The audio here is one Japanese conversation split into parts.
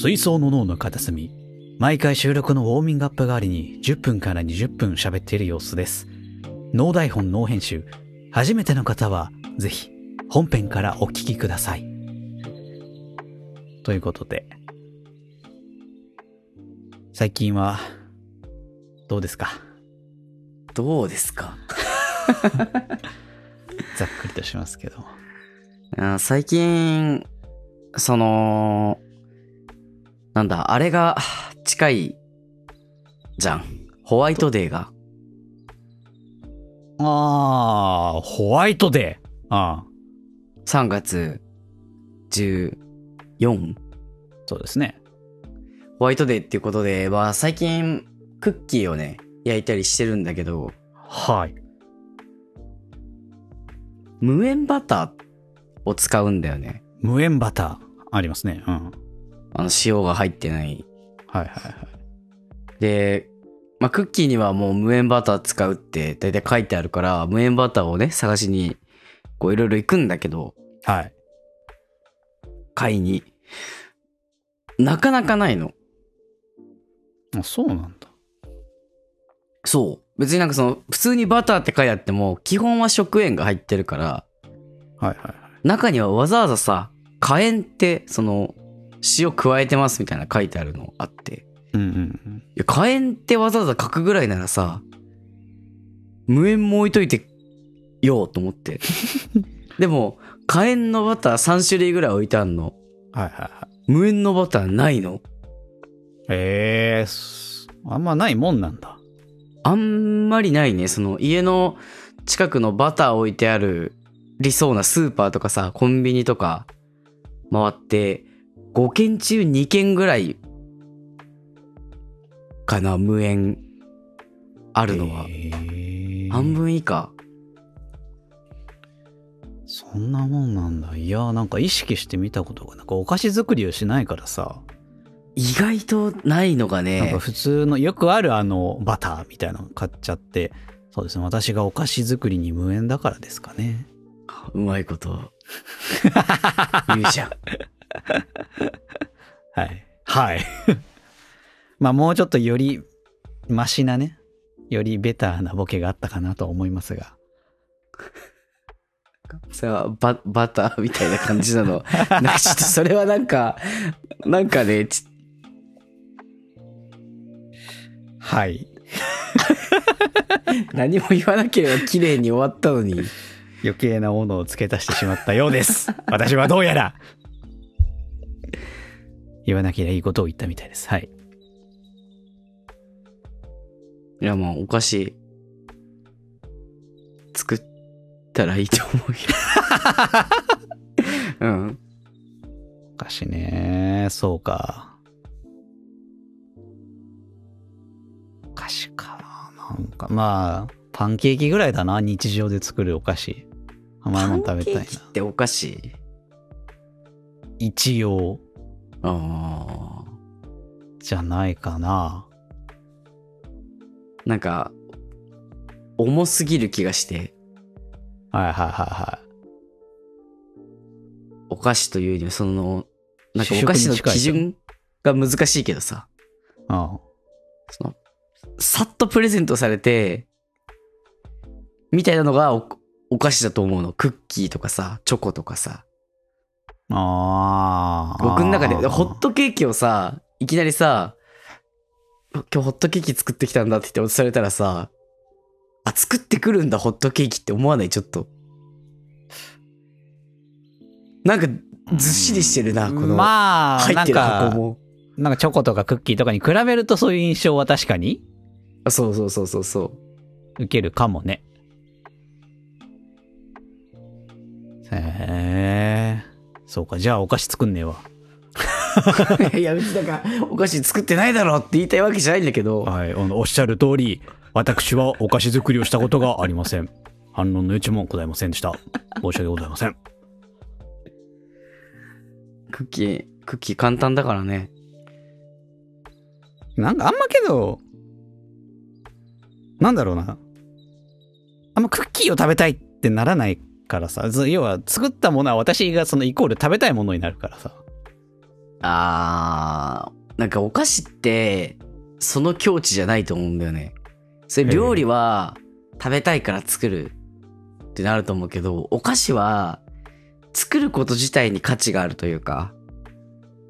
水槽の脳の片隅。毎回収録のウォーミングアップ代わりに10分から20分喋っている様子です。脳台本脳編集。初めての方は、ぜひ、本編からお聞きください。ということで、最近は、どうですか？どうですか？ざっくりとしますけど。あ最近、その、なんだ、あれが近いじゃん。ホワイトデーが。あー、ホワイトデー。ああ、3月 14? そうですね。ホワイトデーっていうことで、まあ最近クッキーをね、焼いたりしてるんだけど、はい。無塩バターを使うんだよね。無塩バター、ありますね。うん。あの塩が入ってない。はいはいはい。で、まあクッキーにはもう無塩バター使うって大体書いてあるから、無塩バターをね、探しに、こういろいろ行くんだけど、はい。買いに。なかなかないの。あ、そうなんだ。そう。別になんかその、普通にバターって書いてあっても、基本は食塩が入ってるから、はいはいはい。中にはわざわざさ、火炎って、その、塩加えてますみたいな書いてあるのあって。うんうんうん。いや、火炎ってわざわざ書くぐらいならさ、無塩も置いといてよと思って。でも、火炎のバター3種類ぐらい置いてあんの。はいはいはい。無塩のバターないの。ええーす、あんまないもんなんだ。あんまりないね。その家の近くのバター置いてある理想なスーパーとかさ、コンビニとか回って、5軒中2軒ぐらいかな、無塩あるのは。えー半分以下。そんなもんなんだ。いや、なんか意識してみたことが、なんかお菓子作りをしないからさ、意外とないのがなんねか、普通の、よくあるあの、バターみたいなの買っちゃって、そうですね、私がお菓子作りに無縁だからですかね。うまいこと 言うじゃん。はい。はい。まあもうちょっとよりマシなね、よりベターなボケがあったかなと思いますが。それはババターみたいな感じなの。なんかちょっとそれはなんか、なんかね、ちはい。何も言わなければ綺麗に終わったのに。余計なものを付け足してしまったようです。私はどうやら。言わなければいいことを言ったみたいです。はい。いや、もうお菓子、作ったらいいと思うよ。うん。お菓子ね。そうか。お菓子か。なんか、まあ、パンケーキぐらいだな。日常で作るお菓子。甘いもの食べたいなパンケーキ。ってお菓子？一応、ああ。じゃないかな。なんか、重すぎる気がして、はいはいはいはお菓子というには、その、なんかお菓子の基準が難しいけどさ、い。うん。その、さっとプレゼントされて、みたいなのがおお菓子だと思うの。クッキーとかさ、チョコとかさ。ああ。僕の中で、ホットケーキをさ、いきなりさ、今日ホットケーキ作ってきたんだって言って渡されたらさ、あ、作ってくるんだ、ホットケーキって思わない？ちょっと。なんか、ずっしりしてるな、この、まあ、入ってるなんか箱、も。なんかチョコとかクッキーとかに比べるとそういう印象は確かにあそうそうそうそうそう。受けるかもね。へえ。そうか、じゃあお菓子作んねえわ。いや、別になんか、お菓子作ってないだろって言いたいわけじゃないんだけど、はい、あのおっしゃる通り、私はお菓子作りをしたことがありません。反論の余地もございませんでした。申し訳ございません。クッキー、クッキー簡単だからね。なんかあんまけど、なんだろうな。あんまクッキーを食べたいってならないからさ、ず要は作ったものは私がそのイコール食べたいものになるからさ。あー、なんかお菓子って、その境地じゃないと思うんだよね。それ料理は食べたいから作るってなると思うけど、お菓子は作ること自体に価値があるというか、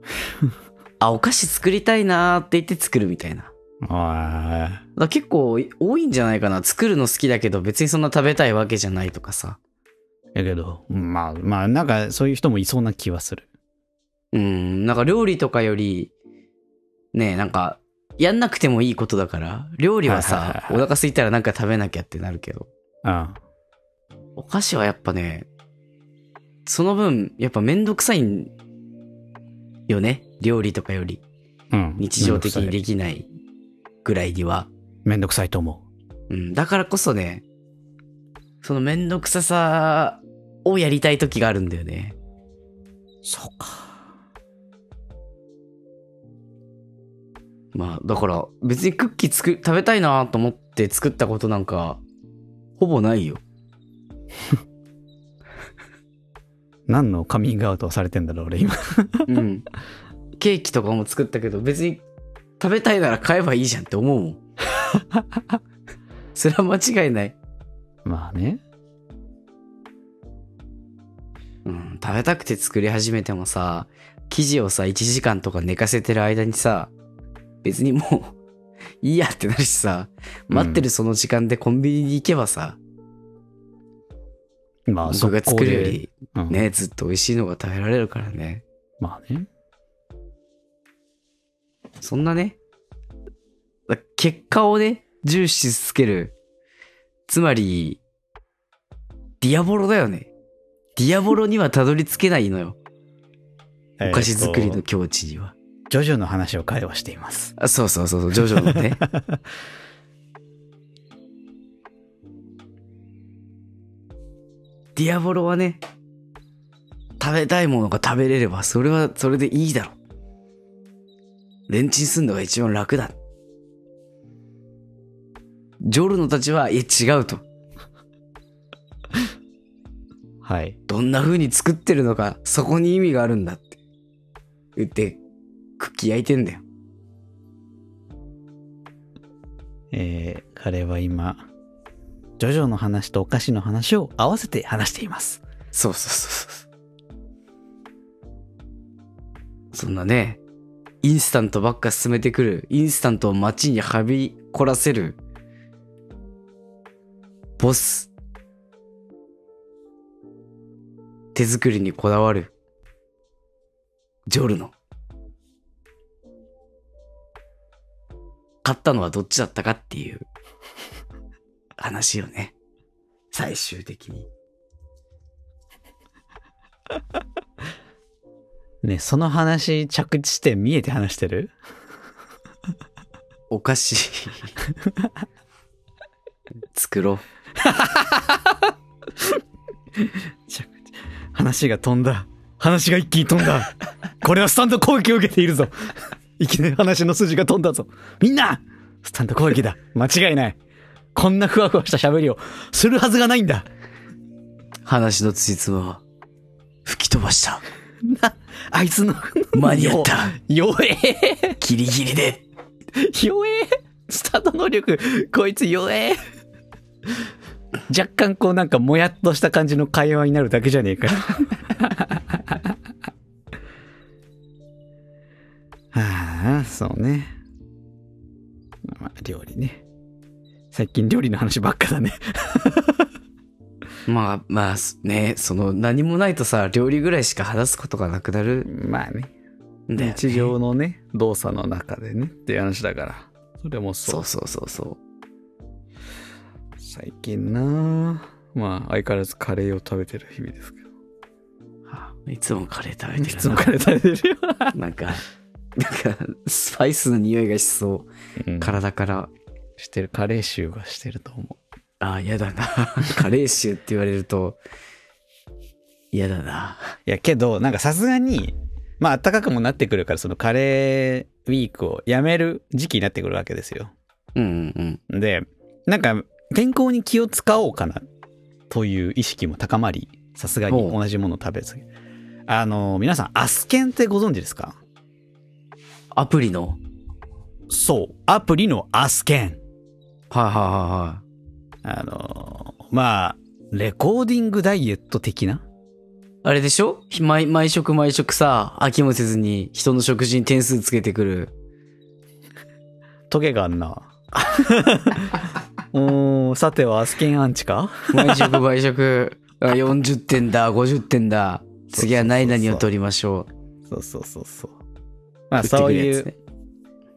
あ、お菓子作りたいなーって言って作るみたいな。だかあら結構多いんじゃないかな。作るの好きだけど別にそんな食べたいわけじゃないとかさ。やけど、まあまあ、なんかそういう人もいそうな気はする。うん、なんか料理とかより、ねえ、なんか、やんなくてもいいことだから、料理ははいはいさは、いお腹空いたらなんか食べなきゃってなるけど、うん。お菓子はやっぱね、その分、やっぱめんどくさいんよね。料理とかより、うん。日常的にできないぐらいには。めんどくさいと思うん、だからこそね、そのめんどくささをやりたい時があるんだよね。う。そうか。まあ、だから別にクッキー作食べたいなと思って作ったことなんか、ほぼないよ。何のカミングアウトをされてんだろう、俺今。うん。ケーキとかも作ったけど、別に食べたいなら買えばいいじゃんって思うもん。それは間違いない。まあね。うん。食べたくて作り始めてもさ、生地をさ、1時間とか寝かせてる間にさ、別にもう、いいやってなるしさ、待ってるその時間でコンビニに行けばさ、まあ、僕が作るよ速攻でり、うんね、ずっと美味しいのが食べられるからね。まあね。そんなね、だ結果をね、重視しつける。つまり、ディアボロだよね。ディアボロにはたどり着けないのよ。お菓子作りの境地には。ジョジョの話を会話しています。あそうそうそうそう、ジョジョのね。ディアボロはね、食べたいものが食べれれば、それはそれでいいだろ。レンチンすんのが一番楽だ。ジョルノたちは、いや違うと。はい。どんな風に作ってるのか、そこに意味があるんだって。言って、クッキー焼いてんだよ。えー、彼は今、ジョジョの話とお菓子の話を合わせて話しています。そうそうそうそう。そんなね、インスタントばっか進めてくる、インスタントを街にはびこらせる、ボス。手作りにこだわる、ジョルノ。買ったのはどっちだったかっていう話よね。最終的に。ね、その話、着地点見えて話してる？お菓子 作ろう。着話が飛んだ。話が一気に飛んだ。これはスタンド攻撃を受けているぞ。いきなり話の筋が飛んだぞ。みんなスタンド攻撃だ。間違いない。こんなふわふわした喋りをするはずがないんだ。話のつじつまは吹き飛ばした。な、あいつの、間に合った。弱えギリギリで。弱えスタート能力、こいつ弱え若干こうなんかもやっとした感じの会話になるだけじゃねえか。はあ、そうね。まあ、料理ね。最近料理の話ばっかだね。まあまあね、その何もないとさ、料理ぐらいしか話すことがなくなるまあね。ね。日常のね、動作の中でねっていう話だから。それもそう。そうそうそうそう。最近なまあ相変わらずカレーを食べてる日々ですけど。はあいつもカレー食べてるな。いつもカレー食べてるよ。なんか、なんか、スパイスの匂いがしそう。うん体から。してる、カレー臭がしてると思ああ、嫌だな。カレー臭って言われると、嫌だな。う。いや、けど、なんかさすがに、まあ暖かくもなってくるから、そのカレーウィークをやめる時期になってくるわけですよ。うんうんうん。で、なんか健康に気を使おうかなっという意識も高まり、さすがに同じものを食べず。あの、皆さん、アスケンってご存知ですか？アプリの？そう。アプリのアスケン。はいはいはあの、まあ、レコーディングダイエット的な？あれでしょ？毎毎食毎食さ、飽きもせずに人の食事に点数つけてくる。トゲがあんな。おー、さてはアスケンアンチか？毎食毎食。あ 40点だ、50点だ。次は何々を取りましょう。そうそうそうそう。まあそういう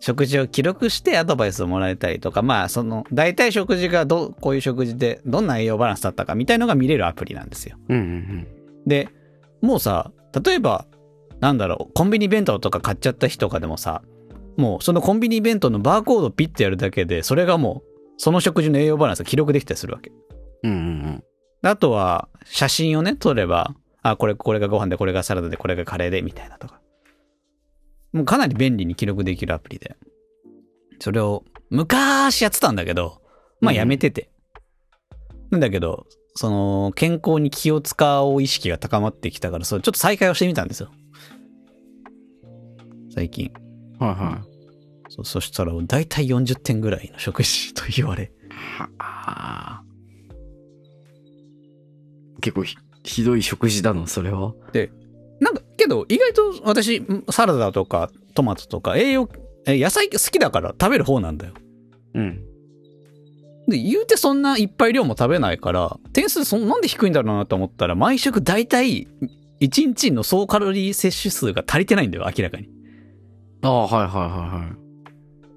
食事を記録してアドバイスをもらえたりとか、まあその大体食事がどこういう食事でどんな栄養バランスだったかみたいのが見れるアプリなんですよ。うんうんで、もうさ、例えば、なんだろう、コンビニ弁当とか買っちゃった日とかでもさ、もうそのコンビニ弁当のバーコードをピッてやるだけで、それがもうその食事の栄養バランスが記録できたりするわけ。うん。うんうんであとは、写真をね、撮れば、あ、これ、これがご飯で、これがサラダで、これがカレーで、みたいなとか。もうかなり便利に記録できるアプリで。それを、昔やってたんだけど、まあやめてて。なんだけど、その、健康に気を使う意識が高まってきたから、それちょっと再開をしてみたんですよ。最近。うん。はいはい。そうそしたら、だいたい40点ぐらいの食事と言われ。あー結構ひひどい食事だの、それは。なんか、けど、意外と私、サラダとかトマトとか栄養、え野菜好きだから食べる方なんだよ。うん。で、言うてそんないっぱい量も食べないから、点数そんなんで低いんだろうなと思ったら、毎食大体、1日の総カロリー摂取数が足りてないんだよ、明らかに。ああ、はいはいはいはい。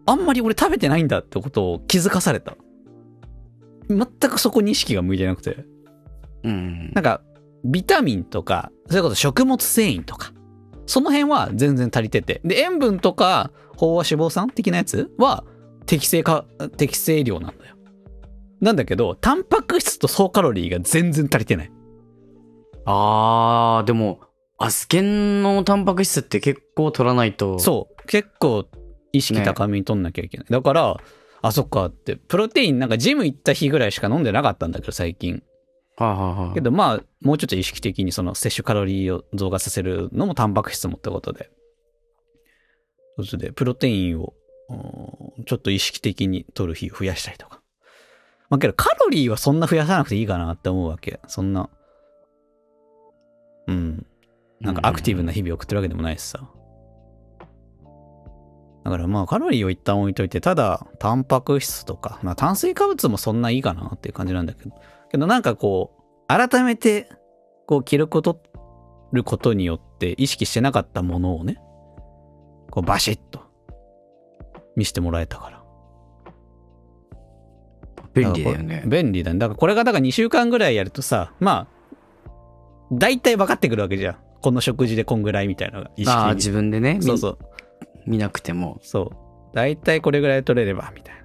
あんまり俺食べてないんだってことを気づかされた。全くそこに意識が向いてなくて。うん。なんか、ビタミンとか、それこそ食物繊維とか、その辺は全然足りてて。で、塩分とか、飽和脂肪酸的なやつは適正か、適正量なんだよ。なんだけど、タンパク質と総カロリーが全然足りてない。あー、でも、アスケンのタンパク質って結構取らないと。そう。結構意識高めに取んなきゃいけない。だから、あ、そっかって、プロテインなんかジム行った日ぐらいしか飲んでなかったんだけど、最近。はいはいはい。けどまあ、もうちょっと意識的にその摂取カロリーを増加させるのもタンパク質もってことで。それで、プロテインを、ちょっと意識的に取る日を増やしたりとか。まあけど、カロリーはそんな増やさなくていいかなって思うわけ。そんな。うん。なんかアクティブな日々を送ってるわけでもないしさ。だからまあカロリーを一旦置いといて、ただタンパク質とか、まあ炭水化物もそんないいかなっていう感じなんだけど。けどなんかこう、改めてこう記録を取ることによって意識してなかったものをね、こうバシッと見せてもらえたから。便利だよね。便利だね。だからこれがだから2週間ぐらいやるとさ、まあ、大体分かってくるわけじゃん。この食事でこんぐらいみたいなのが意識ああ、に自分でね、そうそう。見見なくても。そう。大体これぐらい取れれば、みたいな。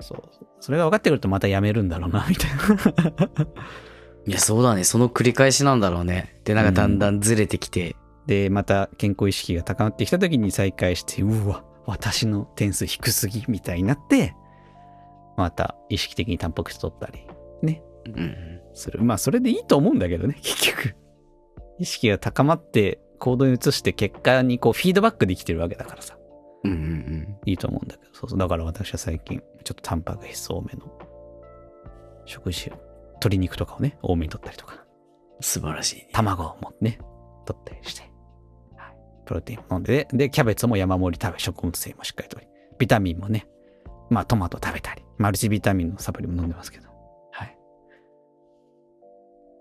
そう。それが分かってくるとまたやめるんだろうな、みたいな。いや、そうだね。その繰り返しなんだろうね。で、なんかだんだんずれてきて。で、また健康意識が高まってきた時に再開して、うわ、私の点数低すぎ、みたいになって、また意識的にタンパク質取ったり、ね、うん。する。まあ、それでいいと思うんだけどね、結局。意識が高まって行動に移して結果にこうフィードバックできてるわけだからさ。うんうんうん。いいと思うんだけど。そうそう。だから私は最近、ちょっとタンパク質多めの食事を、鶏肉とかをね、多めに取ったりとか、素晴らしいね。卵もね、取ったりして、はい、プロテインも飲んで、で、キャベツも山盛り食べ、食物繊維もしっかりとり、ビタミンもね、まあトマト食べたり、マルチビタミンのサプリも飲んでますけど、はい。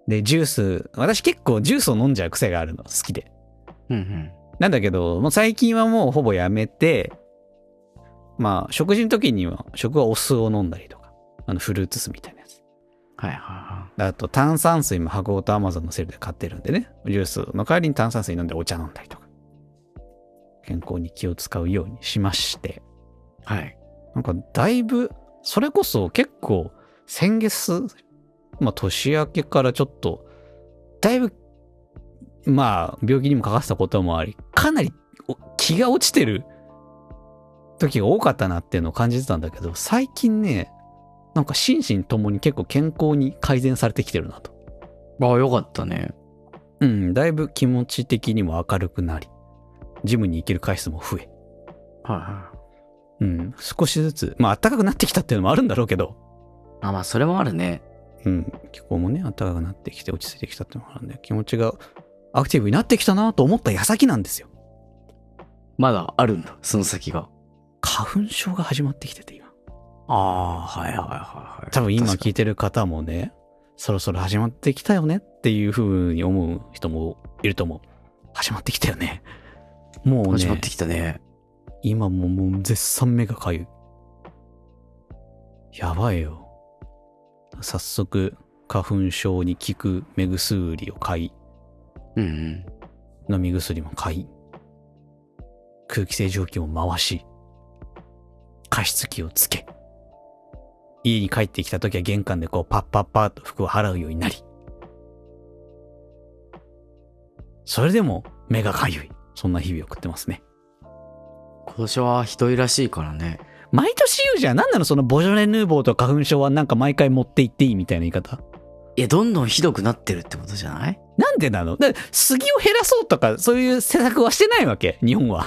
で、ジュース、私結構ジュースを飲んじゃう癖があるの、好きで。うんうん。なんだけど、もう最近はもうほぼやめて、まあ、食事の時には、食はお酢を飲んだりとか、あの、フルーツ酢みたいなやつ。はいはいはあと、炭酸水も箱ごと Amazon のセールで買ってるんでね、ジュースの代わりに炭酸水飲んでお茶飲んだりとか、健康に気を使うようにしまして、い。はい。なんかだいぶ、それこそ結構、先月、まあ年明けからちょっと、だいぶ、まあ病気にもかかってたこともあり、かなりお気が落ちてる時が多かったなっていうのを感じてたんだけど、最近ね、なんか心身ともに結構健康に改善されてきてるなと。ああ、よかったね。うん、だいぶ気持ち的にも明るくなり、ジムに行ける回数も増え、はいはうん、少しずつ、まあ暖かくなってきたっていうのもあるんだろうけど、い。あ、まあ、それもあるね。うん、気候もね、暖かくなってきて落ち着いてきたっていうのもあるんで、気持ちがアクティブになってきたなと思った矢先なんですよ。まだあるんだ、その先が。花粉症が始まってきてて今。ああ、はいはいはいはい。多分今聞いてる方もね、そろそろ始まってきたよねっていう風に思う人もいると思う。始まってきたよね。もうね、始まってきたね。今ももう絶賛目がかゆい。やばいよ。早速、花粉症に効く目薬を買い、うんうん。飲み薬も買い、空気清浄機を回し、加湿器をつけ、家に帰ってきた時は玄関でこうパッパッパッと服を払うようになり、それでも目がかゆい。そんな日々を送ってますね。今年はひどいらしいからね。毎年言うじゃん。なんなのそのボジョレ・ヌーボーと花粉症はなんか毎回持って行っていいみたいな言い方。いや、どんどんひどくなってるってことじゃない？なんでなの？だ杉を減らそうとかそういう施策はしてないわけ日本は。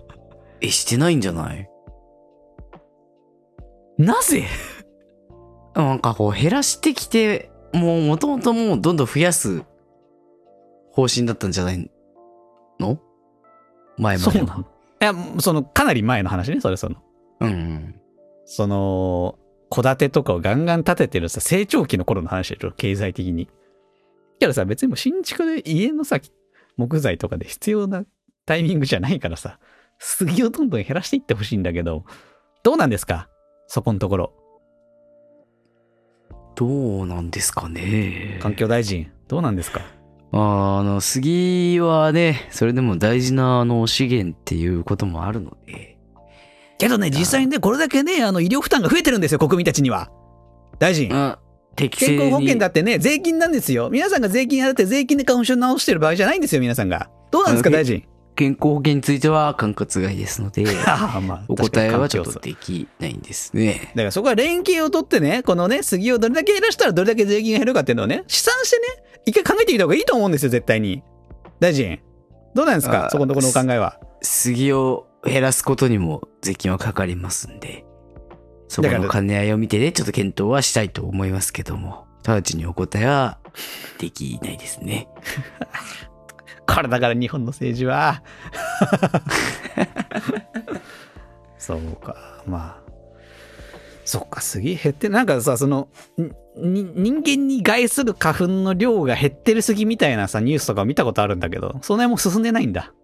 え、してないんじゃない？なぜ？なんかこう減らしてきて、もう元々もうどんどん増やす方針だったんじゃないの？前までは。そうなのいや、その、かなり前の話ね、それその。うんうん。その、戸建てとかをガンガン建ててるさ、成長期の頃の話でしょ、経済的に。けどさ、別にもう新築で家のさ、木材とかで必要なタイミングじゃないからさ、杉をどんどん減らしていってほしいんだけど、どうなんですか？そこのところ。どうなんですかね。環境大臣、どうなんですか？あの、杉はね、それでも大事なあの資源っていうこともあるので。けどね、実際にね、これだけね、あの、医療負担が増えてるんですよ、国民たちには。大臣。うん。適正に。健康保険だってね、税金なんですよ。皆さんが税金払って税金で花粉症直してる場合じゃないんですよ、皆さんが。どうなんですか、大臣？健康保険については管轄外ですので、まあ、お答えはちょっとできないんですね。だからそこは連携を取ってね、このね、杉をどれだけ減らしたらどれだけ税金が減るかっていうのをね、試算してね、一回考えてみた方がいいと思うんですよ、絶対に。大臣。どうなんですかあそこのところのお考えは？杉を減らすことにも税金はかかりますんで、そこの兼ね合いを見てね、ちょっと検討はしたいと思いますけども、直ちにお答えはできないですね。これだから日本の政治は。そうか、まあ。そっか、杉減って、なんかさ、その、に人間に害する花粉の量が減ってる杉みたいなさ、ニュースとか見たことあるんだけど、その辺も進んでないんだ。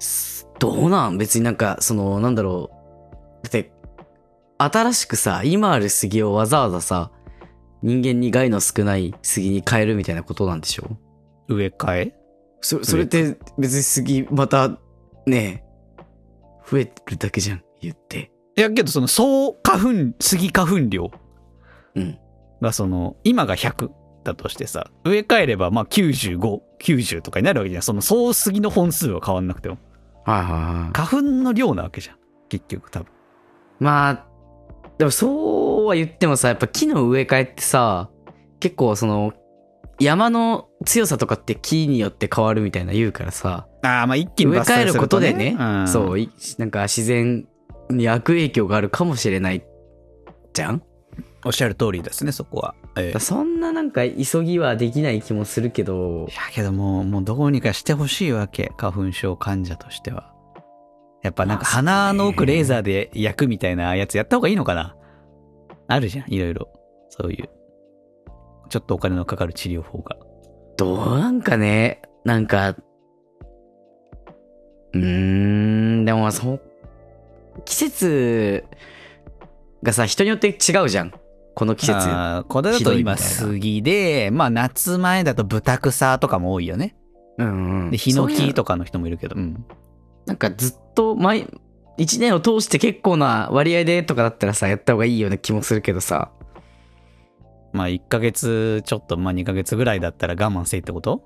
すどうなん？別になんか、その、なんだろう。だって、新しくさ、今ある杉をわざわざさ、人間に害の少ない杉に変えるみたいなことなんでしょ？植え替え？そそれって別に杉またね増えるだけじゃん言っていや、けどその総花粉、杉花粉量うんがその、今が100だとしてさ、植え替えればまあ95、90とかになるわけじゃん。その総杉の本数は変わんなくても。はいはいはい花粉の量なわけじゃん。結局多分。まあでもそうは言ってもさやっぱ木の植え替えってさ結構その山の強さとかって木によって変わるみたいな言うからさああ、まあ一気に植え替えることでね、んそういなんか自然に悪影響があるかもしれないじゃん？おっしゃる通りですね、そこは。ええそんななんか急ぎはできない気もするけどいやけどもう、もうどうにかしてほしいわけ。花粉症患者としては。やっぱなんか鼻の奥レーザーで焼くみたいなやつやった方がいいのかな？あるじゃん、いろいろ。そういう。ちょっとお金のかかる治療法が。どうなんかね、なんか、うーん、でもまあそう、季節がさ、人によって違うじゃん。この季節。あーこれだと今杉で、まあ夏前だと豚草とかも多いよね。うんうん。で、ヒノキとかの人もいるけど、うん。なんかずっと毎、一年を通して結構な割合でとかだったらさ、やった方がいいような気もするけどさ。まあ1ヶ月ちょっと、まあ2ヶ月ぐらいだったら我慢せいってこと？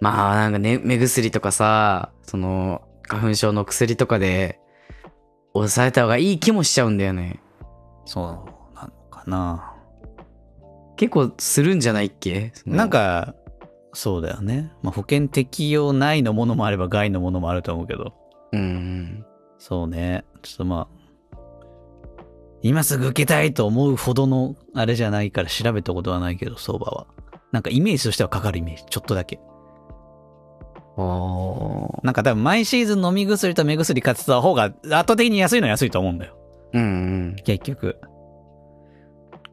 まあなんかね、目薬とかさ、その、花粉症の薬とかで、抑えた方がいい気もしちゃうんだよね。そうなのかな。結構するんじゃないっけ？なんか、そうだよね。まあ、保険適用内のものもあれば外のものもあると思うけど。うん。そうね。ちょっとまあ、今すぐ受けたいと思うほどのあれじゃないから調べたことはないけど、相場は。なんかイメージとしてはかかるイメージ。ちょっとだけ。なんか多分毎シーズン飲み薬と目薬買ってた方が圧倒的に安いのは安いと思うんだよ。うん結局。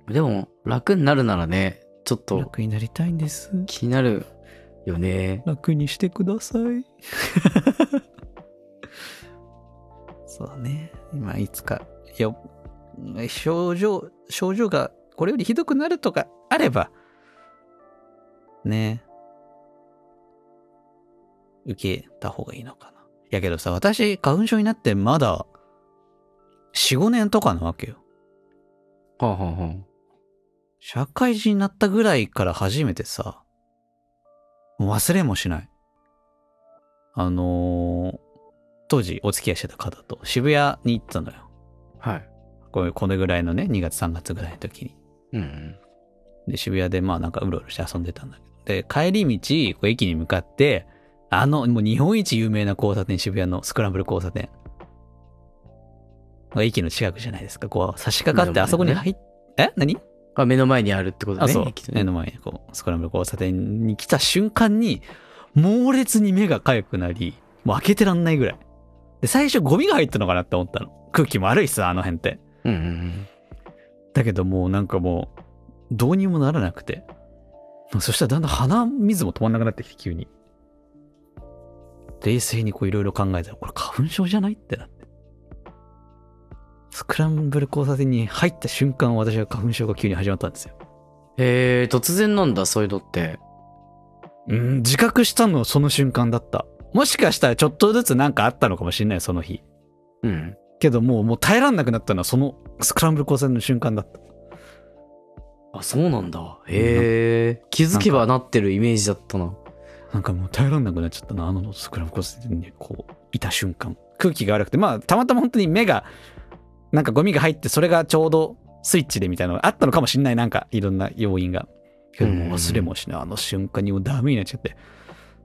うん。でも、楽になるならね、ちょっと楽になりたいんです。気になるよね。楽にしてください。そうね。今いつか、よ、症状、症状がこれよりひどくなるとかあれば、ね。受けた方がいいのかな。やけどさ、私、花粉症になってまだ、4、5年とかなわけよ。はあ、はあはあ、社会人になったぐらいから初めてさ、忘れもしない。あのー当時お付き合いしてた方と渋谷に行ったのよ。はい。こういうこれぐらいのね、2月3月ぐらいの時に。うんうん。で、渋谷でまあなんかうろうろして遊んでたんだけど。で、帰り道、こう駅に向かって、あの、もう日本一有名な交差点、渋谷のスクランブル交差点。駅の近くじゃないですか。こう差し掛かってあそこに入っ、え？何？あ、目の前にあるってことね。あ、そうね目の前にこう、スクランブル交差点に来た瞬間に、猛烈に目が痒くなり、もう開けてらんないぐらい。で、最初ゴミが入ったのかなって思ったの。空気も悪いっす、あの辺って。うんうんうん。だけどもうなんかもう、どうにもならなくて。そしたらだんだん鼻水も止まんなくなってきて、急に。冷静にこういろいろ考えたら、これ花粉症じゃないってなって。スクランブル交差点に入った瞬間、私は花粉症が急に始まったんですよ。へえ、突然なんだ、そういうのって。うん、自覚したのその瞬間だった。もしかしたらちょっとずつなんかあったのかもしれない、その日。うん。けどもう、もう耐えらんなくなったのはそのスクランブル交差点の瞬間だった。あ、そうなんだ。へえ。気づけばなってるイメージだったな。なんかもう耐えらんなくなっちゃったな、あのスクランブル交差点にこう、いた瞬間。空気が悪くて、まあ、たまたま本当に目が、なんかゴミが入って、それがちょうどスイッチでみたいなのがあったのかもしれない、なんかいろんな要因が。けどもう忘れもしない、あの瞬間にもうダメになっちゃって。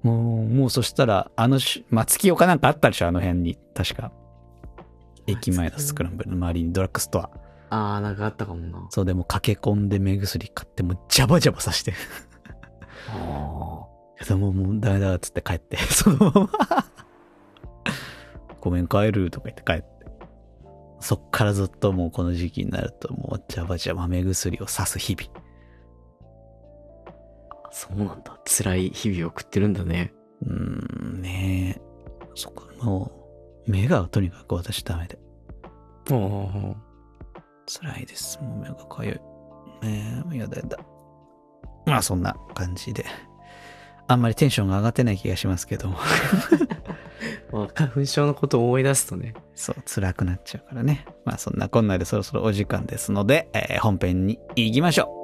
もう、もうそしたら、あのし、松清かなんかあったでしょ、あの辺に。確か。駅前のスクランブルの周りにドラッグストア。あー、なんかあったかもな。そうでもう駆け込んで目薬買って、もうジャバジャバさして。あけどもうもうダメだっつって帰って、そのままごめん帰るとか言って帰って。そっからずっともうこの時期になるともうジャバジャバ目薬を刺す日々。あ。そうなんだ。辛い日々を送ってるんだね。うーん、ねえ。そこ、もう、目がとにかく私ダメで。ああ。辛いです。もう目がかゆい。ねえ、やだやだ。まあそんな感じで。あんまりテンションが上がってない気がしますけども。まあ、花粉症のことを思い出すとね。そう、辛くなっちゃうからね。まあそんなこんなでそろそろお時間ですので、えー本編に行きましょう。